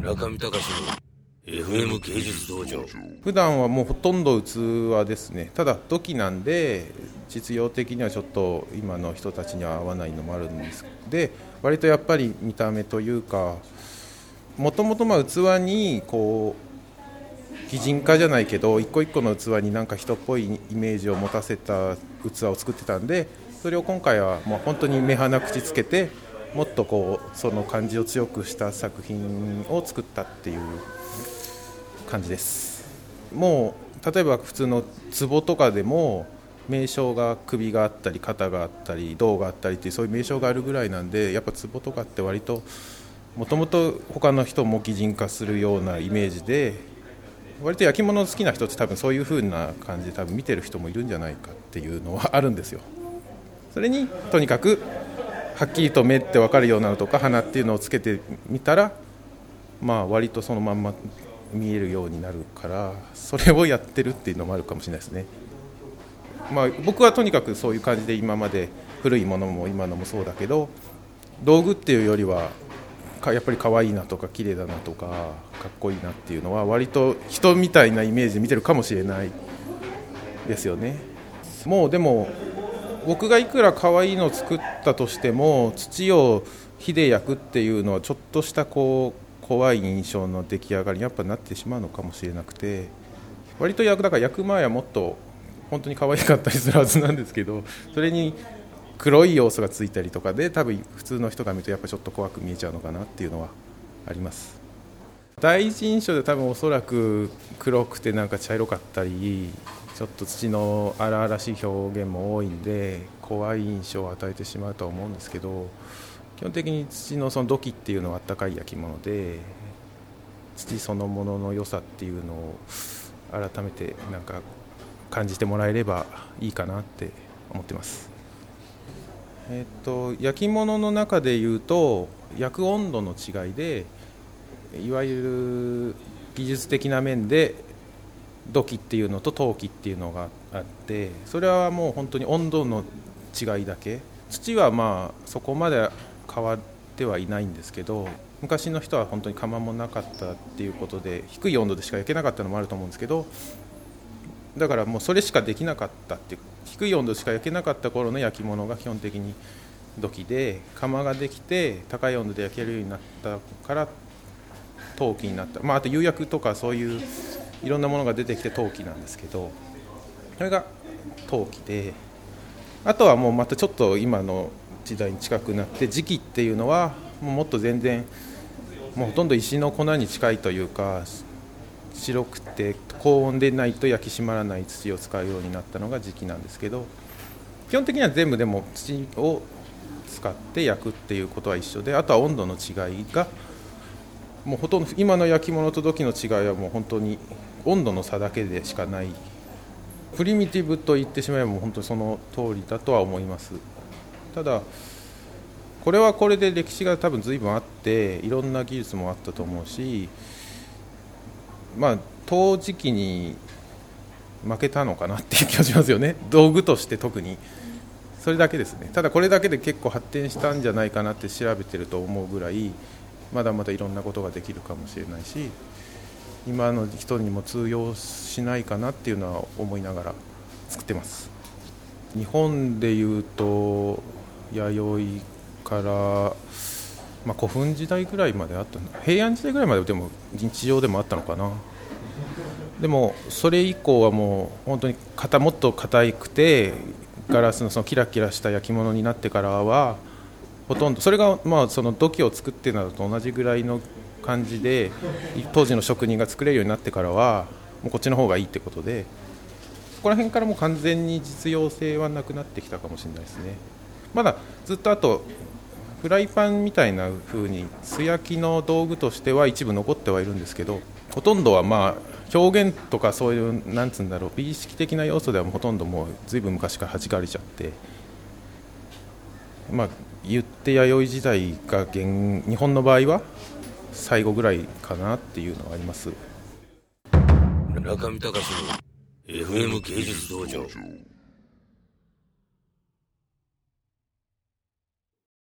中見隆の FM 芸術道場。普段はもうほとんど器ですね。ただ土器なんで実用的にはちょっと今の人たちには合わないのもあるんです。で割とやっぱり見た目というかもともと器にこう擬人化じゃないけど一個一個の器になんか人っぽいイメージを持たせた器を作ってたんでそれを今回はもう本当に目鼻口つけてもっとこうその感じを強くした作品を作ったっていう感じです。もう例えば普通の壺とかでも名称が首があったり肩があったり胴があったりっていうそういう名称があるぐらいなんでやっぱ壺とかって割ともともと他の人も擬人化するようなイメージで割と焼き物好きな人って多分そういう風な感じで多分見てる人もいるんじゃないかっていうのはあるんですよ。それにとにかくはっきりと目って分かるようなのとか鼻っていうのをつけてみたらまあ割とそのまんま見えるようになるからそれをやってるっていうのもあるかもしれないですね。まあ、僕はとにかくそういう感じで今まで古いものも今のもそうだけど道具っていうよりはやっぱり可愛いなとか綺麗だなとかかっこいいなっていうのは割と人みたいなイメージで見てるかもしれないですよね。もうでも僕がいくら可愛いのを作ったとしても土を火で焼くっていうのはちょっとしたこう怖い印象の出来上がりにやっぱなってしまうのかもしれなくて割と焼くだから焼く前はもっと本当に可愛かったりするはずなんですけど それに黒い要素がついたりとかで多分普通の人が見るとやっぱちょっと怖く見えちゃうのかなっていうのはあります。第一印象で多分おそらく黒くてなんか茶色かったりちょっと土の荒々しい表現も多いんで怖い印象を与えてしまうとは思うんですけど基本的に土のその土器っていうのはあったかい焼き物で土そのものの良さっていうのを改めてなんか感じてもらえればいいかなって思ってます。えっと、焼き物の中でいうと焼く温度の違いでいわゆる技術的な面で土器っていうのと陶器っていうのがあってそれはもう本当に温度の違いだけ。土はまあそこまで変わってはいないんですけど昔の人は本当に窯もなかったっていうことで低い温度でしか焼けなかったのもあると思うんですけどだからもうそれしかできなかったっていう低い温度しか焼けなかった頃の焼き物が基本的に土器で窯ができて高い温度で焼けるようになったから陶器になった、まあ、あと釉薬とかそういういろんなものが出てきて陶器なんですけどそれが陶器であとはもうまたちょっと今の時代に近くなって磁器っていうのはもっと全然もうほとんど石の粉に近いというか白くて高温でないと焼き締まらない土を使うようになったのが磁器なんですけど基本的には全部でも土を使って焼くっていうことは一緒であとは温度の違いがもうほとんど今の焼き物と土器の違いはもう本当に温度の差だけでしかない。プリミティブと言ってしまえば本当その通りだとは思います。ただこれはこれで歴史が多分随分あっていろんな技術もあったと思うしまあ陶磁器に負けたのかなっていう気がしますよね。道具として特に。それだけですね。ただこれだけで結構発展したんじゃないかなって調べてると思うぐらいまだまだいろんなことができるかもしれないし今の人にも通用しないかなっていうのは思いながら作ってます。日本でいうと弥生から、まあ、古墳時代ぐらいまであった平安時代ぐらいまででも日常でもあったのかな。でもそれ以降はもう本当に型もっと硬くてガラスのそのキラキラした焼き物になってからはほとんどそれがまあその土器を作ってるのと同じぐらいの感じで当時の職人が作れるようになってからはもうこっちの方がいいってことでそこら辺からもう完全に実用性はなくなってきたかもしれないですね。まだずっとあとフライパンみたいな風に素焼きの道具としては一部残ってはいるんですけどほとんどはまあ表現とかそういうなんつうんだろう美意識的な要素ではほとんどもうずいぶん昔から弾かれちゃってまあ言って弥生時代が現日本の場合は最後ぐらいかなっていうのはあります。中見隆の FM 芸術道場。